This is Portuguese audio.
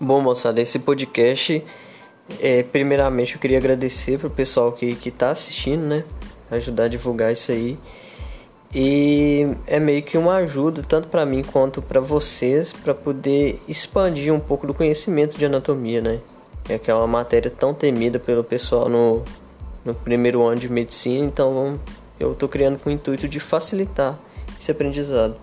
Bom, moçada, esse podcast, é, primeiramente eu queria agradecer pro pessoal que, que tá assistindo, né? Ajudar a divulgar isso aí. E é meio que uma ajuda, tanto para mim quanto para vocês, para poder expandir um pouco do conhecimento de anatomia, né? É que é uma matéria tão temida pelo pessoal no, no primeiro ano de medicina, então eu tô criando com o intuito de facilitar esse aprendizado.